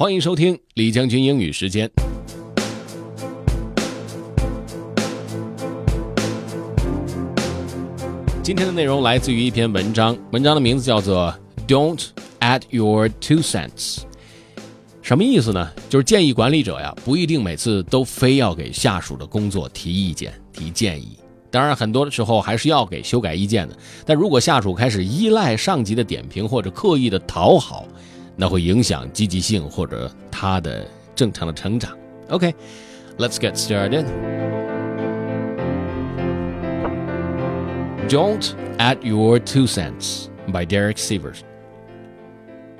欢迎收听李将军英语时间。今天的内容来自于一篇文章，文章的名字叫做 "Don't add your two cents"。什么意思呢？就是建议管理者呀，不一定每次都非要给下属的工作提意见、提建议。当然，很多的时候还是要给修改意见的。但如果下属开始依赖上级的点评或者刻意的讨好，那会影响积极性或者他的正常的成长。OK，let's、okay, get started. Don't add your two cents by Derek Sivers.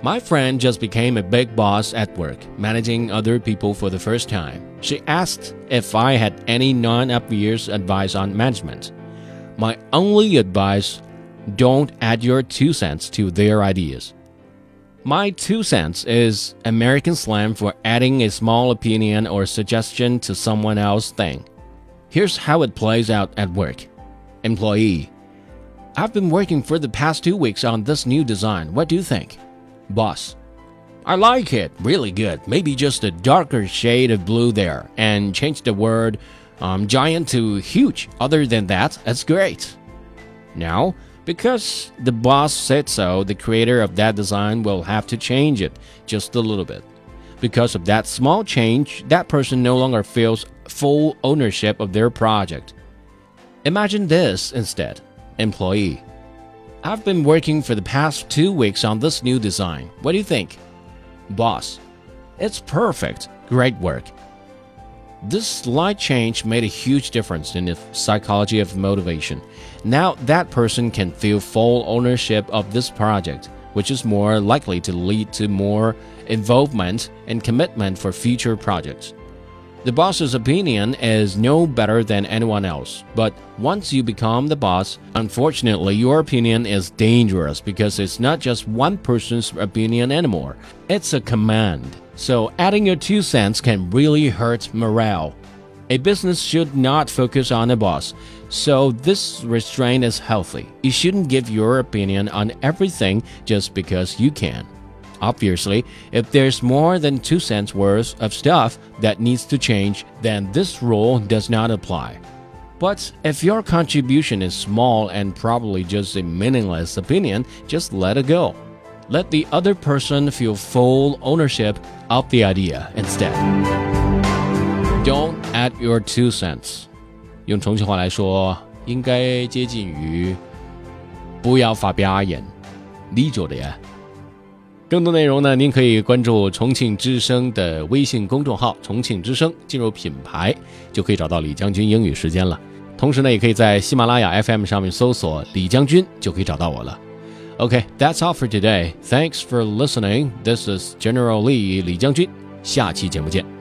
My friend just became a big boss at work, managing other people for the first time. She asked if I had any non obvious advice on management. My only advice don't add your two cents to their ideas. My two cents is American slang for adding a small opinion or suggestion to someone else's thing. Here's how it plays out at work. Employee I've been working for the past two weeks on this new design. What do you think? Boss I like it. Really good. Maybe just a darker shade of blue there and change the word um, giant to huge. Other than that, that's great. Now, because the boss said so, the creator of that design will have to change it just a little bit. Because of that small change, that person no longer feels full ownership of their project. Imagine this instead Employee. I've been working for the past two weeks on this new design. What do you think? Boss. It's perfect. Great work. This slight change made a huge difference in the psychology of motivation. Now that person can feel full ownership of this project, which is more likely to lead to more involvement and commitment for future projects. The boss's opinion is no better than anyone else, but once you become the boss, unfortunately, your opinion is dangerous because it's not just one person's opinion anymore, it's a command. So, adding your two cents can really hurt morale. A business should not focus on a boss, so this restraint is healthy. You shouldn't give your opinion on everything just because you can. Obviously, if there's more than two cents worth of stuff that needs to change, then this rule does not apply. But if your contribution is small and probably just a meaningless opinion, just let it go. Let the other person feel full ownership of the idea instead. Don't add your two cents. 用重庆话来说，应该接近于不要发表言。你觉得呀？ 更多内容呢，您可以关注重庆之声的微信公众号“重庆之声”，进入品牌就可以找到李将军英语时间了。同时呢，也可以在喜马拉雅 FM 上面搜索“李将军”就可以找到我了。OK，that's all for today. Thanks for listening. This is General Lee 李将军。下期节目见。